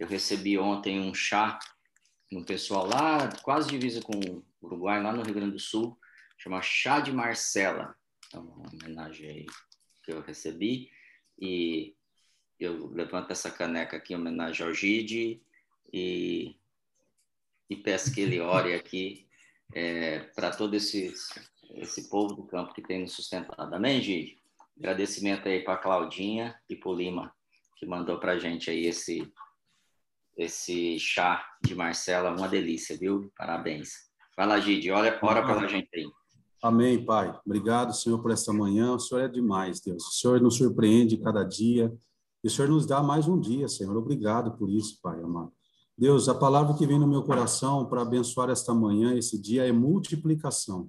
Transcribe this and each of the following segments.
Eu recebi ontem um chá no pessoal lá, quase divisa com o Uruguai, lá no Rio Grande do Sul, chama Chá de Marcela. Então, uma homenagem aí que eu recebi. E eu levanto essa caneca aqui em homenagem ao Gide e, e peço que ele ore aqui é, para todo esse, esse povo do campo que tem nos sustentado. Amém, Gide? Agradecimento aí para Claudinha e para o Lima, que mandou para a gente aí esse, esse chá de Marcela, uma delícia, viu? Parabéns. Fala, Gide, ora, ora pela gente aí. Amém, Pai. Obrigado, Senhor, por esta manhã. O Senhor é demais, Deus. O Senhor nos surpreende cada dia. E o Senhor nos dá mais um dia, Senhor. Obrigado por isso, Pai amado. Deus, a palavra que vem no meu coração para abençoar esta manhã, esse dia, é multiplicação.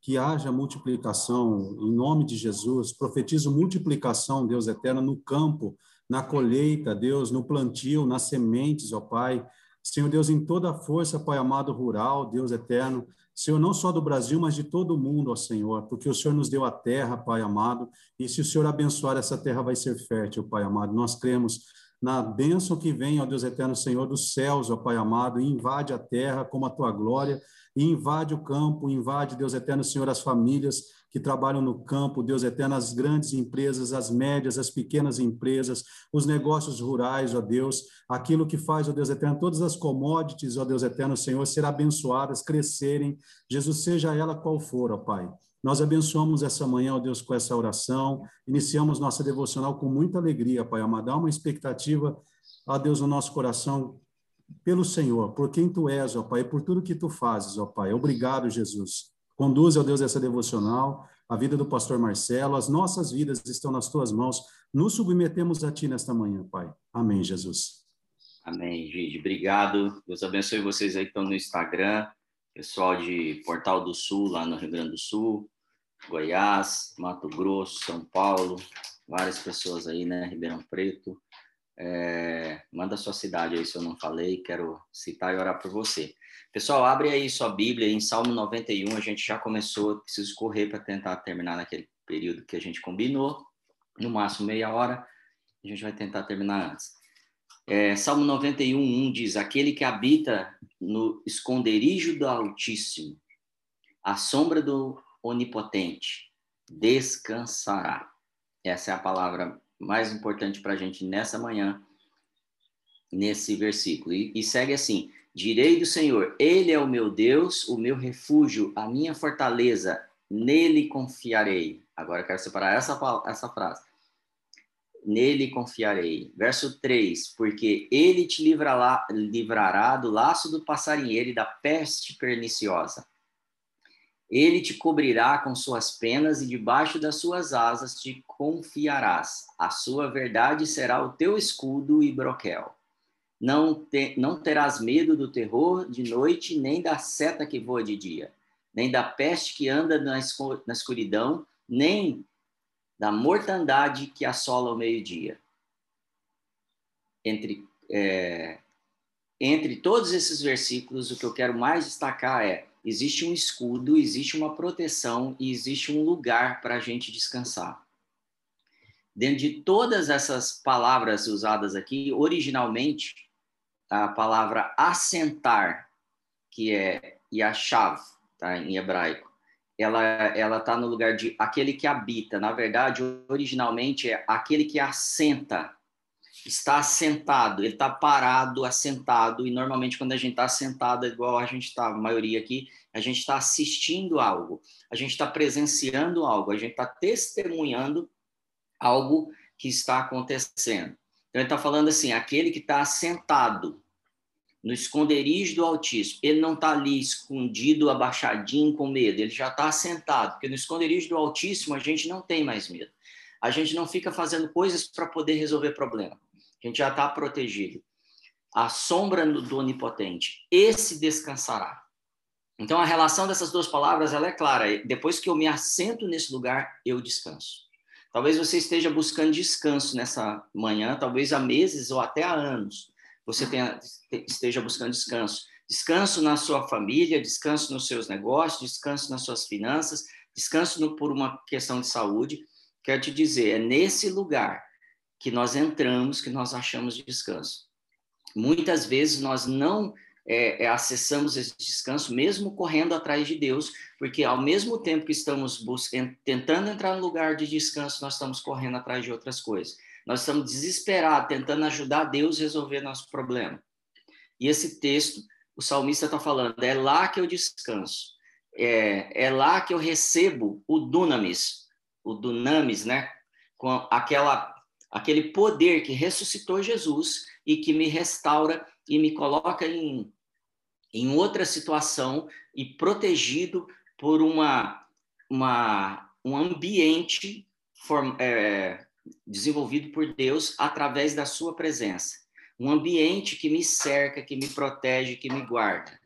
Que haja multiplicação em nome de Jesus. Profetizo multiplicação, Deus eterno, no campo, na colheita, Deus, no plantio, nas sementes, ó Pai. Senhor Deus, em toda a força, Pai amado, rural, Deus eterno. Senhor, não só do Brasil, mas de todo o mundo, ó Senhor, porque o Senhor nos deu a terra, Pai amado, e se o Senhor abençoar, essa terra vai ser fértil, Pai amado. Nós cremos na bênção que vem, ó Deus eterno Senhor, dos céus, ó Pai amado, e invade a terra como a tua glória, e invade o campo, invade, Deus eterno Senhor, as famílias que trabalham no campo, Deus eterno, as grandes empresas, as médias, as pequenas empresas, os negócios rurais, ó Deus, aquilo que faz, ó Deus eterno, todas as commodities, ó Deus eterno Senhor, ser abençoadas, crescerem, Jesus, seja ela qual for, ó Pai. Nós abençoamos essa manhã, ó Deus, com essa oração. Iniciamos nossa devocional com muita alegria, Pai amado. Há uma expectativa, ó Deus, no nosso coração pelo Senhor, por quem Tu és, ó Pai, por tudo que Tu fazes, ó Pai. Obrigado, Jesus. Conduz, ó Deus, essa devocional, a vida do pastor Marcelo, as nossas vidas estão nas Tuas mãos. Nos submetemos a Ti nesta manhã, Pai. Amém, Jesus. Amém, Gide. Obrigado. Deus abençoe vocês aí que estão no Instagram pessoal de Portal do Sul, lá no Rio Grande do Sul, Goiás, Mato Grosso, São Paulo, várias pessoas aí, né? Ribeirão Preto. É, manda sua cidade aí se eu não falei, quero citar e orar por você. Pessoal, abre aí sua Bíblia em Salmo 91, a gente já começou, preciso correr para tentar terminar naquele período que a gente combinou, no máximo meia hora, a gente vai tentar terminar antes. É, Salmo 91, 1 diz: Aquele que habita no esconderijo do Altíssimo, a sombra do Onipotente, descansará. Essa é a palavra mais importante para a gente nessa manhã, nesse versículo. E, e segue assim: Direi do Senhor, Ele é o meu Deus, o meu refúgio, a minha fortaleza, nele confiarei. Agora quero separar essa, essa frase nele confiarei. Verso 3: Porque ele te livrará, livrará do laço do passarinheiro e da peste perniciosa. Ele te cobrirá com suas penas e debaixo das suas asas te confiarás. A sua verdade será o teu escudo e broquel. Não, te, não terás medo do terror de noite, nem da seta que voa de dia, nem da peste que anda na escuridão, nem da mortandade que assola o meio-dia. Entre, é, entre todos esses versículos, o que eu quero mais destacar é: existe um escudo, existe uma proteção e existe um lugar para a gente descansar. Dentro de todas essas palavras usadas aqui, originalmente, a palavra assentar, que é yashav, tá, em hebraico, ela ela está no lugar de aquele que habita. Na verdade, originalmente é aquele que assenta. Está assentado, ele está parado, assentado. E normalmente quando a gente está assentado, igual a gente está, a maioria aqui, a gente está assistindo algo, a gente está presenciando algo, a gente está testemunhando algo que está acontecendo. Então ele está falando assim, aquele que está assentado, no esconderijo do Altíssimo. Ele não está ali escondido, abaixadinho, com medo. Ele já está sentado, porque no esconderijo do Altíssimo a gente não tem mais medo. A gente não fica fazendo coisas para poder resolver problema. A gente já está protegido. A sombra do Onipotente. Esse descansará. Então a relação dessas duas palavras ela é clara. Depois que eu me assento nesse lugar, eu descanso. Talvez você esteja buscando descanso nessa manhã, talvez há meses ou até há anos você tenha, esteja buscando descanso. Descanso na sua família, descanso nos seus negócios, descanso nas suas finanças, descanso no, por uma questão de saúde. Quero te dizer, é nesse lugar que nós entramos que nós achamos descanso. muitas vezes nós não é, é, acessamos esse descanso, mesmo correndo atrás de Deus, porque ao mesmo tempo que estamos tentando entrar no lugar de descanso, nós estamos correndo atrás de outras coisas. Nós estamos desesperados, tentando ajudar Deus a resolver nosso problema. E esse texto, o salmista está falando, é lá que eu descanso, é, é lá que eu recebo o dunamis, o dunamis, né? Com aquela, aquele poder que ressuscitou Jesus e que me restaura e me coloca em, em outra situação e protegido por uma, uma, um ambiente form, é, desenvolvido por Deus através da sua presença. Um ambiente que me cerca, que me protege, que me guarda.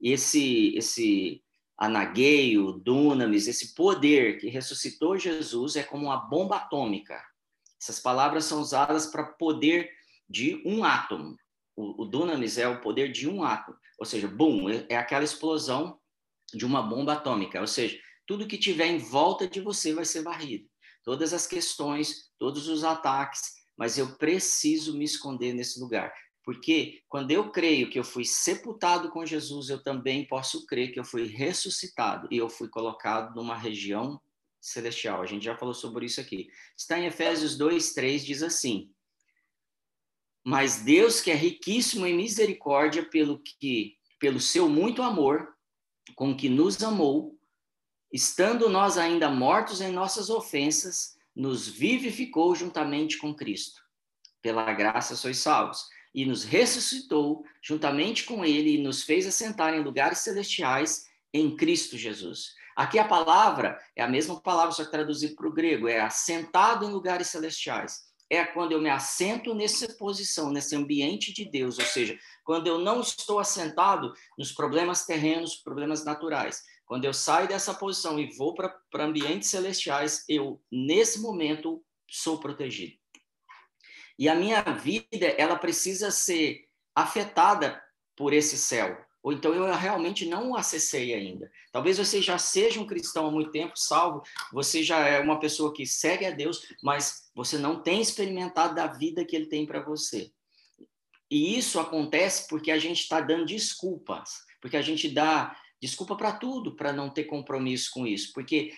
Esse, esse anagueio, dunamis, esse poder que ressuscitou Jesus é como uma bomba atômica. Essas palavras são usadas para poder de um átomo o, o dunamis é o poder de um átomo, ou seja, boom, é, é aquela explosão de uma bomba atômica, ou seja, tudo que tiver em volta de você vai ser varrido. Todas as questões, todos os ataques, mas eu preciso me esconder nesse lugar. Porque quando eu creio que eu fui sepultado com Jesus, eu também posso crer que eu fui ressuscitado e eu fui colocado numa região celestial. A gente já falou sobre isso aqui. Está em Efésios 2, 3, diz assim: mas Deus, que é riquíssimo em misericórdia, pelo que pelo seu muito amor com que nos amou, estando nós ainda mortos em nossas ofensas, nos vivificou juntamente com Cristo. Pela graça sois salvos. E nos ressuscitou juntamente com ele e nos fez assentar em lugares celestiais em Cristo Jesus. Aqui a palavra é a mesma palavra, só que traduzida para o grego, é assentado em lugares celestiais é quando eu me assento nessa posição, nesse ambiente de Deus, ou seja, quando eu não estou assentado nos problemas terrenos, problemas naturais. Quando eu saio dessa posição e vou para ambientes celestiais, eu, nesse momento, sou protegido. E a minha vida, ela precisa ser afetada por esse céu, ou então eu realmente não acessei ainda. Talvez você já seja um cristão há muito tempo, salvo, você já é uma pessoa que segue a Deus, mas você não tem experimentado da vida que ele tem para você. E isso acontece porque a gente está dando desculpas, porque a gente dá desculpa para tudo, para não ter compromisso com isso, porque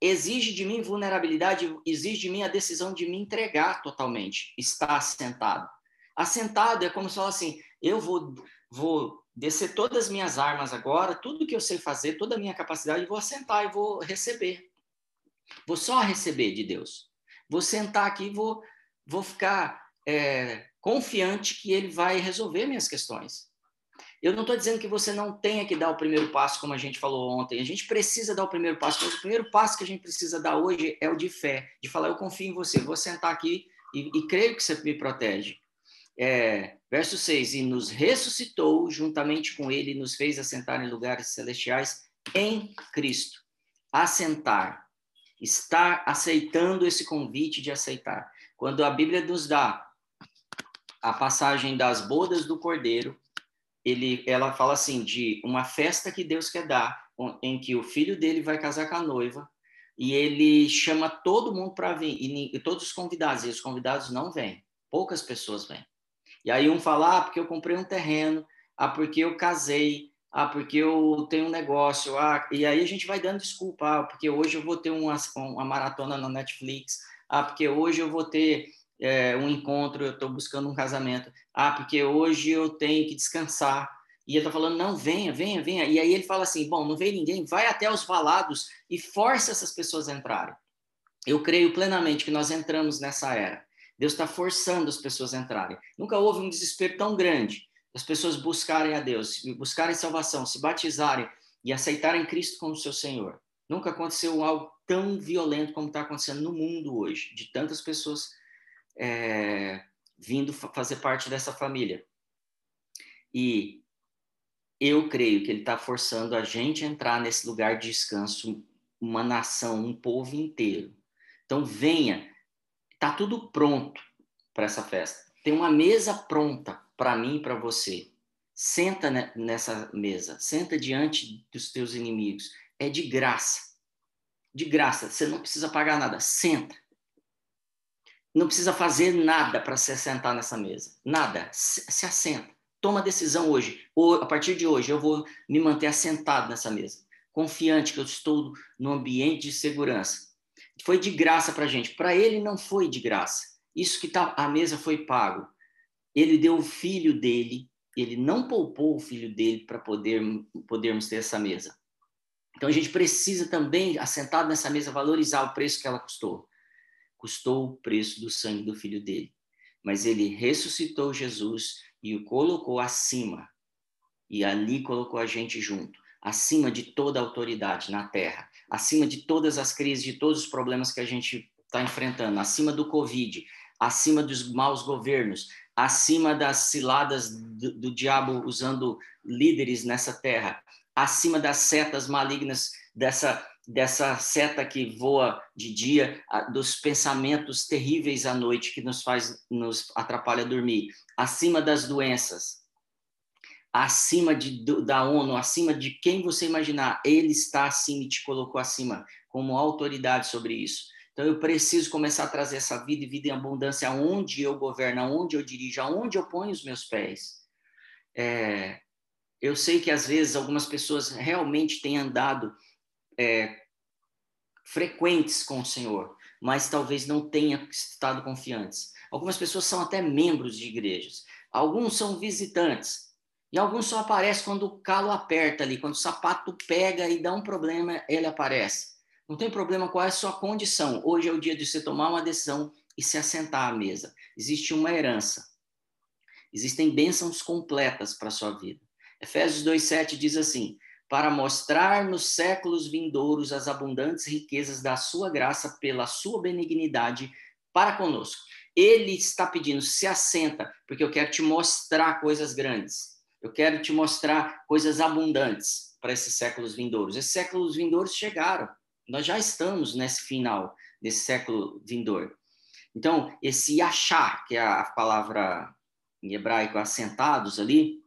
exige de mim vulnerabilidade, exige de mim a decisão de me entregar totalmente, estar assentado. Assentado é como se falasse assim, eu vou, vou descer todas as minhas armas agora, tudo que eu sei fazer, toda a minha capacidade, vou assentar e vou receber. Vou só receber de Deus. Vou sentar aqui e vou, vou ficar é, confiante que Ele vai resolver minhas questões. Eu não estou dizendo que você não tenha que dar o primeiro passo, como a gente falou ontem. A gente precisa dar o primeiro passo, mas o primeiro passo que a gente precisa dar hoje é o de fé, de falar: eu confio em você, vou sentar aqui e, e creio que você me protege. É, verso 6: E nos ressuscitou juntamente com ele, e nos fez assentar em lugares celestiais em Cristo. Assentar, estar aceitando esse convite de aceitar. Quando a Bíblia nos dá a passagem das bodas do Cordeiro, ele, ela fala assim de uma festa que Deus quer dar, em que o filho dele vai casar com a noiva, e ele chama todo mundo para vir, e, e todos os convidados, e os convidados não vêm, poucas pessoas vêm. E aí um fala, ah, porque eu comprei um terreno, ah, porque eu casei, ah, porque eu tenho um negócio, ah, e aí a gente vai dando desculpa, ah, porque hoje eu vou ter uma, uma maratona na Netflix, ah, porque hoje eu vou ter é, um encontro, eu estou buscando um casamento, ah, porque hoje eu tenho que descansar. E ele está falando, não, venha, venha, venha. E aí ele fala assim, bom, não vem ninguém, vai até os valados e força essas pessoas a entrarem. Eu creio plenamente que nós entramos nessa era. Deus está forçando as pessoas a entrarem. Nunca houve um desespero tão grande as pessoas buscarem a Deus, buscarem salvação, se batizarem e aceitarem Cristo como seu Senhor. Nunca aconteceu algo tão violento como está acontecendo no mundo hoje, de tantas pessoas é, vindo fazer parte dessa família. E eu creio que ele está forçando a gente a entrar nesse lugar de descanso, uma nação, um povo inteiro. Então venha, Tá tudo pronto para essa festa. Tem uma mesa pronta para mim e para você. Senta nessa mesa, senta diante dos teus inimigos. É de graça. De graça, você não precisa pagar nada. Senta. não precisa fazer nada para se assentar nessa mesa. Nada. Se assenta. Toma decisão hoje. Ou, a partir de hoje, eu vou me manter assentado nessa mesa. Confiante que eu estou no ambiente de segurança. Foi de graça para a gente. Para ele não foi de graça. Isso que tá, a mesa foi pago. Ele deu o filho dele. Ele não poupou o filho dele para poder, podermos ter essa mesa. Então a gente precisa também, assentado nessa mesa, valorizar o preço que ela custou custou o preço do sangue do filho dele. Mas ele ressuscitou Jesus e o colocou acima. E ali colocou a gente junto, acima de toda autoridade na terra, acima de todas as crises, de todos os problemas que a gente está enfrentando, acima do Covid, acima dos maus governos, acima das ciladas do, do diabo usando líderes nessa terra, acima das setas malignas dessa dessa seta que voa de dia, dos pensamentos terríveis à noite que nos faz nos atrapalha dormir, acima das doenças, acima de, da ONU, acima de quem você imaginar, ele está acima e te colocou acima como autoridade sobre isso. Então eu preciso começar a trazer essa vida e vida em abundância aonde eu governo, aonde eu dirijo, aonde eu ponho os meus pés. É, eu sei que às vezes algumas pessoas realmente têm andado é, frequentes com o Senhor, mas talvez não tenham estado confiantes. Algumas pessoas são até membros de igrejas, alguns são visitantes, e alguns só aparecem quando o calo aperta ali, quando o sapato pega e dá um problema, ele aparece. Não tem problema qual é a sua condição. Hoje é o dia de você tomar uma decisão e se assentar à mesa. Existe uma herança. Existem bênçãos completas para a sua vida. Efésios 2,7 diz assim: para mostrar nos séculos vindouros as abundantes riquezas da sua graça pela sua benignidade para conosco. Ele está pedindo, se assenta, porque eu quero te mostrar coisas grandes. Eu quero te mostrar coisas abundantes para esses séculos vindouros. Esses séculos vindouros chegaram. Nós já estamos nesse final desse século vindouro. Então, esse achar, que é a palavra em hebraico assentados ali,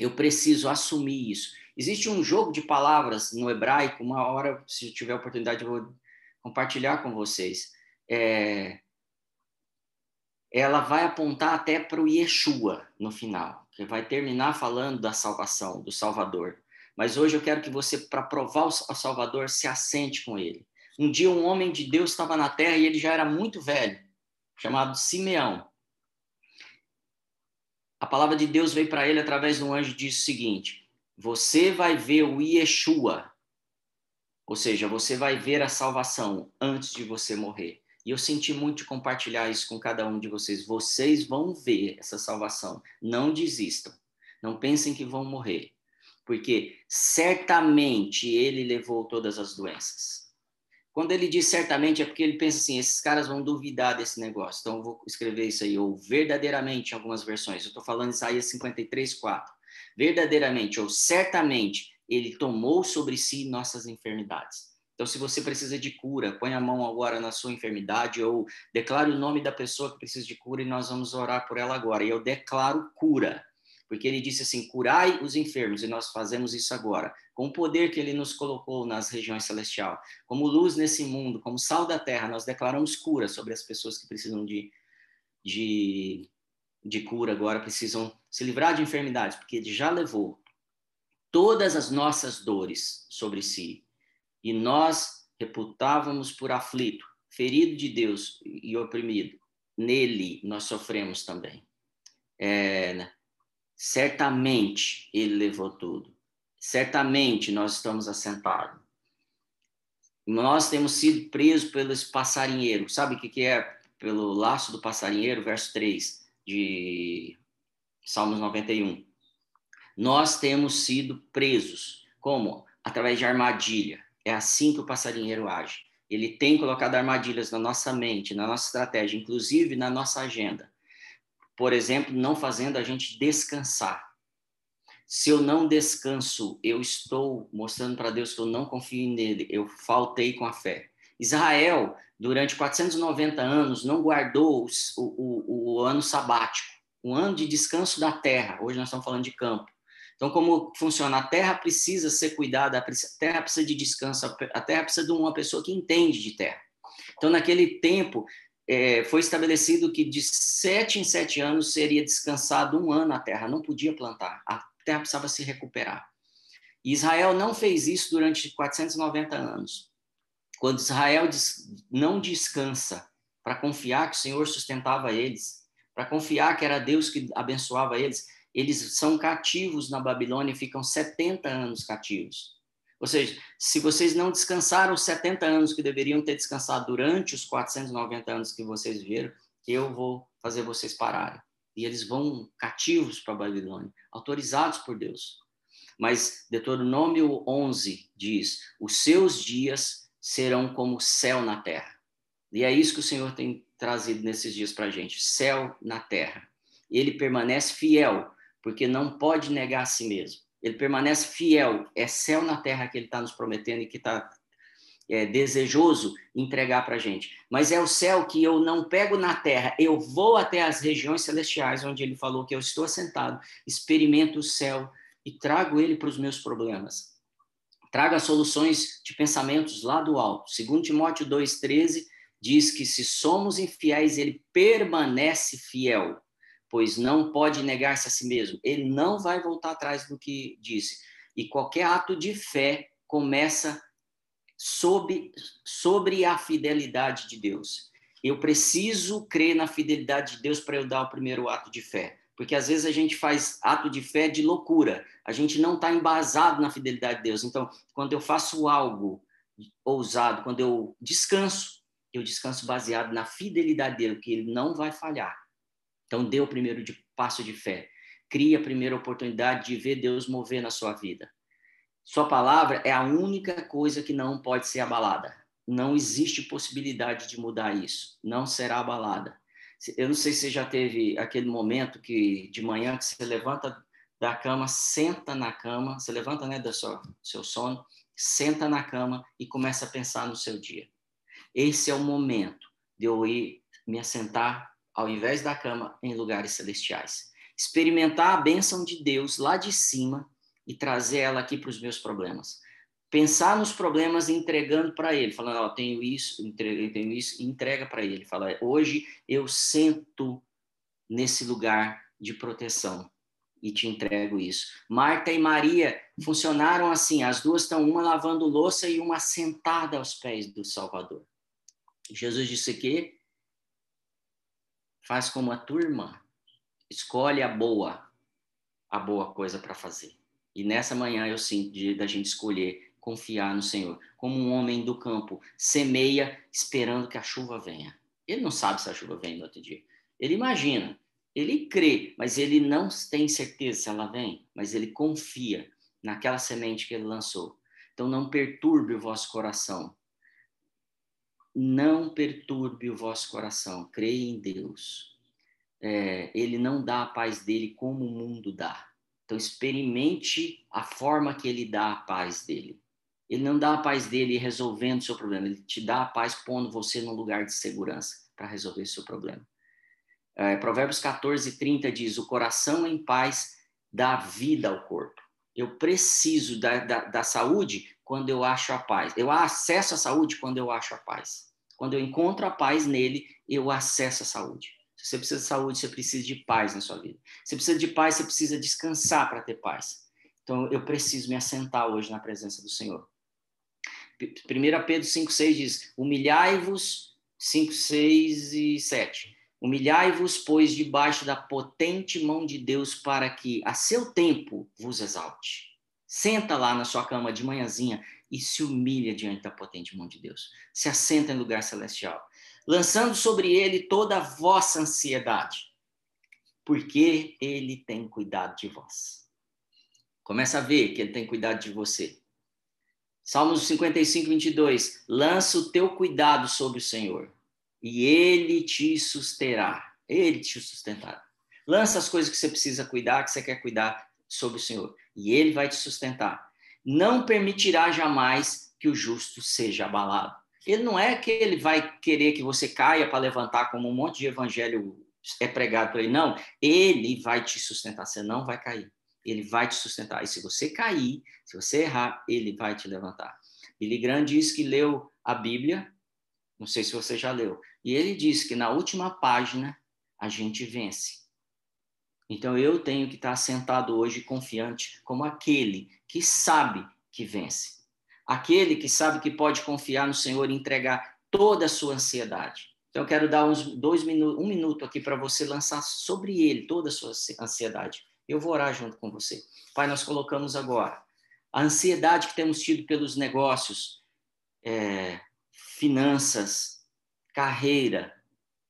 eu preciso assumir isso. Existe um jogo de palavras no hebraico, uma hora, se tiver oportunidade, eu vou compartilhar com vocês. É... Ela vai apontar até para o Yeshua no final, que vai terminar falando da salvação, do Salvador. Mas hoje eu quero que você, para provar o Salvador, se assente com ele. Um dia um homem de Deus estava na terra e ele já era muito velho, chamado Simeão. A palavra de Deus veio para ele através de um anjo e disse o seguinte: você vai ver o Yeshua, ou seja, você vai ver a salvação antes de você morrer. E eu senti muito de compartilhar isso com cada um de vocês. Vocês vão ver essa salvação. Não desistam. Não pensem que vão morrer. Porque certamente ele levou todas as doenças. Quando ele diz certamente, é porque ele pensa assim: esses caras vão duvidar desse negócio. Então eu vou escrever isso aí, ou verdadeiramente em algumas versões. Eu estou falando Isaías 53, 4 verdadeiramente ou certamente ele tomou sobre si nossas enfermidades. Então, se você precisa de cura, põe a mão agora na sua enfermidade ou declare o nome da pessoa que precisa de cura e nós vamos orar por ela agora. E eu declaro cura, porque ele disse assim: curai os enfermos, e nós fazemos isso agora, com o poder que ele nos colocou nas regiões celestial, como luz nesse mundo, como sal da terra, nós declaramos cura sobre as pessoas que precisam de, de de cura agora precisam se livrar de enfermidades, porque ele já levou todas as nossas dores sobre si. E nós reputávamos por aflito, ferido de Deus e oprimido. Nele nós sofremos também. É, né? certamente ele levou tudo. Certamente nós estamos assentados. Nós temos sido presos pelos passarinheiros. Sabe o que é pelo laço do passarinheiro? Verso 3 de Salmos 91. Nós temos sido presos. Como? Através de armadilha. É assim que o passarinheiro age. Ele tem colocado armadilhas na nossa mente, na nossa estratégia, inclusive na nossa agenda. Por exemplo, não fazendo a gente descansar. Se eu não descanso, eu estou mostrando para Deus que eu não confio nele, eu faltei com a fé. Israel, durante 490 anos, não guardou o, o, o ano sabático, um ano de descanso da terra. Hoje nós estamos falando de campo. Então, como funciona? A terra precisa ser cuidada, a terra precisa de descanso, a terra precisa de uma pessoa que entende de terra. Então, naquele tempo, é, foi estabelecido que de sete em sete anos seria descansado um ano a terra, não podia plantar, a terra precisava se recuperar. E Israel não fez isso durante 490 anos. Quando Israel não descansa para confiar que o Senhor sustentava eles, para confiar que era Deus que abençoava eles, eles são cativos na Babilônia ficam 70 anos cativos. Ou seja, se vocês não descansaram os 70 anos que deveriam ter descansado durante os 490 anos que vocês viveram, eu vou fazer vocês pararem. E eles vão cativos para a Babilônia, autorizados por Deus. Mas Deuteronômio 11 diz: os seus dias serão como céu na terra. E é isso que o Senhor tem trazido nesses dias para a gente: céu na terra. Ele permanece fiel, porque não pode negar a si mesmo ele permanece fiel, é céu na terra que ele está nos prometendo e que está é, desejoso entregar para a gente. Mas é o céu que eu não pego na terra, eu vou até as regiões celestiais, onde ele falou que eu estou assentado, experimento o céu e trago ele para os meus problemas. Traga soluções de pensamentos lá do alto. Segundo Timóteo 2,13, diz que se somos infiéis, ele permanece fiel pois não pode negar-se a si mesmo. Ele não vai voltar atrás do que disse. E qualquer ato de fé começa sobre, sobre a fidelidade de Deus. Eu preciso crer na fidelidade de Deus para eu dar o primeiro ato de fé. Porque às vezes a gente faz ato de fé de loucura. A gente não está embasado na fidelidade de Deus. Então, quando eu faço algo ousado, quando eu descanso, eu descanso baseado na fidelidade dele, que ele não vai falhar. Então, dê o primeiro de, passo de fé. Crie a primeira oportunidade de ver Deus mover na sua vida. Sua palavra é a única coisa que não pode ser abalada. Não existe possibilidade de mudar isso. Não será abalada. Eu não sei se você já teve aquele momento que de manhã que você levanta da cama, senta na cama, você levanta né, do seu, seu sono, senta na cama e começa a pensar no seu dia. Esse é o momento de eu ir me assentar ao invés da cama, em lugares celestiais. Experimentar a bênção de Deus lá de cima e trazer ela aqui para os meus problemas. Pensar nos problemas entregando para Ele, falando, ó, oh, tenho isso, entrego, tenho isso, e entrega para Ele. Fala, hoje eu sento nesse lugar de proteção e te entrego isso. Marta e Maria funcionaram assim, as duas estão uma lavando louça e uma sentada aos pés do Salvador. Jesus disse que faz como a turma, escolhe a boa, a boa coisa para fazer. E nessa manhã eu sinto de, da gente escolher confiar no Senhor, como um homem do campo semeia esperando que a chuva venha. Ele não sabe se a chuva vem no outro dia. Ele imagina, ele crê, mas ele não tem certeza se ela vem, mas ele confia naquela semente que ele lançou. Então não perturbe o vosso coração, não perturbe o vosso coração, creia em Deus. É, ele não dá a paz dele como o mundo dá. Então, experimente a forma que ele dá a paz dele. Ele não dá a paz dele resolvendo o seu problema, ele te dá a paz pondo você num lugar de segurança para resolver seu problema. É, Provérbios 14, 30 diz: O coração em paz dá vida ao corpo. Eu preciso da, da, da saúde quando eu acho a paz. Eu acesso a saúde quando eu acho a paz. Quando eu encontro a paz nele, eu acesso a saúde. Se você precisa de saúde, você precisa de paz na sua vida. Se você precisa de paz, você precisa descansar para ter paz. Então, eu preciso me assentar hoje na presença do Senhor. 1 Pedro 5,6 diz: Humilhai-vos, 5, 6 e 7. Humilhai-vos, pois, debaixo da potente mão de Deus, para que a seu tempo vos exalte. Senta lá na sua cama de manhãzinha e se humilha diante da potente mão de Deus. Se assenta em lugar celestial, lançando sobre ele toda a vossa ansiedade, porque ele tem cuidado de vós. Começa a ver que ele tem cuidado de você. Salmos 55, 22. Lança o teu cuidado sobre o Senhor, e ele te susterá. Ele te sustentará. Lança as coisas que você precisa cuidar, que você quer cuidar sobre o Senhor e ele vai te sustentar. Não permitirá jamais que o justo seja abalado. Ele não é que ele vai querer que você caia para levantar, como um monte de evangelho é pregado por ele. Não, ele vai te sustentar. Você não vai cair. Ele vai te sustentar. E se você cair, se você errar, ele vai te levantar. Billy Graham diz que leu a Bíblia Não sei se você já leu. E ele diz que na última página a gente vence. Então eu tenho que estar sentado hoje confiante como aquele que sabe que vence. Aquele que sabe que pode confiar no Senhor e entregar toda a sua ansiedade. Então eu quero dar uns dois minutos, um minuto aqui para você lançar sobre ele toda a sua ansiedade. Eu vou orar junto com você. Pai, nós colocamos agora a ansiedade que temos tido pelos negócios, é, finanças, carreira,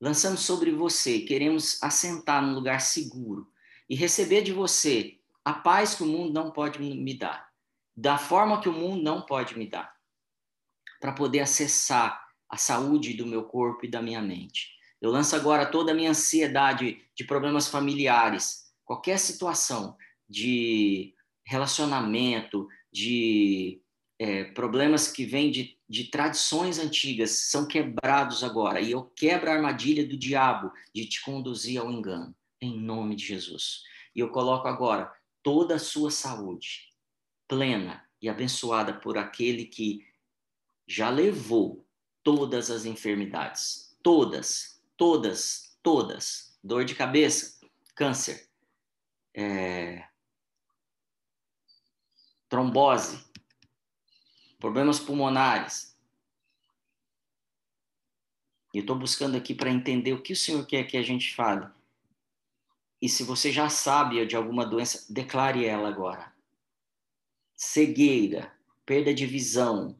lançamos sobre você, queremos assentar num lugar seguro e receber de você a paz que o mundo não pode me dar, da forma que o mundo não pode me dar, para poder acessar a saúde do meu corpo e da minha mente. Eu lanço agora toda a minha ansiedade de problemas familiares, qualquer situação de relacionamento, de é, problemas que vêm de, de tradições antigas, são quebrados agora. E eu quebro a armadilha do diabo de te conduzir ao engano, em nome de Jesus. E eu coloco agora toda a sua saúde plena e abençoada por aquele que já levou todas as enfermidades. Todas, todas, todas. Dor de cabeça, câncer, é, trombose, problemas pulmonares. E eu estou buscando aqui para entender o que o Senhor quer que a gente fale. E se você já sabe de alguma doença, declare ela agora. Cegueira, perda de visão,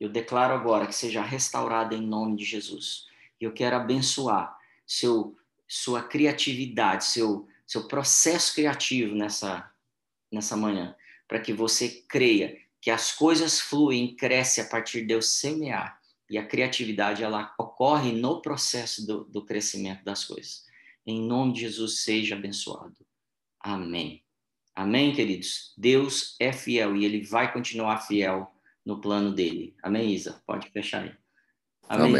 eu declaro agora que seja restaurada em nome de Jesus. Eu quero abençoar seu, sua criatividade, seu, seu processo criativo nessa, nessa manhã para que você creia que as coisas fluem, crescem a partir de Deus semear. E a criatividade, ela ocorre no processo do, do crescimento das coisas. Em nome de Jesus, seja abençoado. Amém. Amém, queridos? Deus é fiel e ele vai continuar fiel no plano dele. Amém, Isa? Pode fechar aí. Amém. Amém.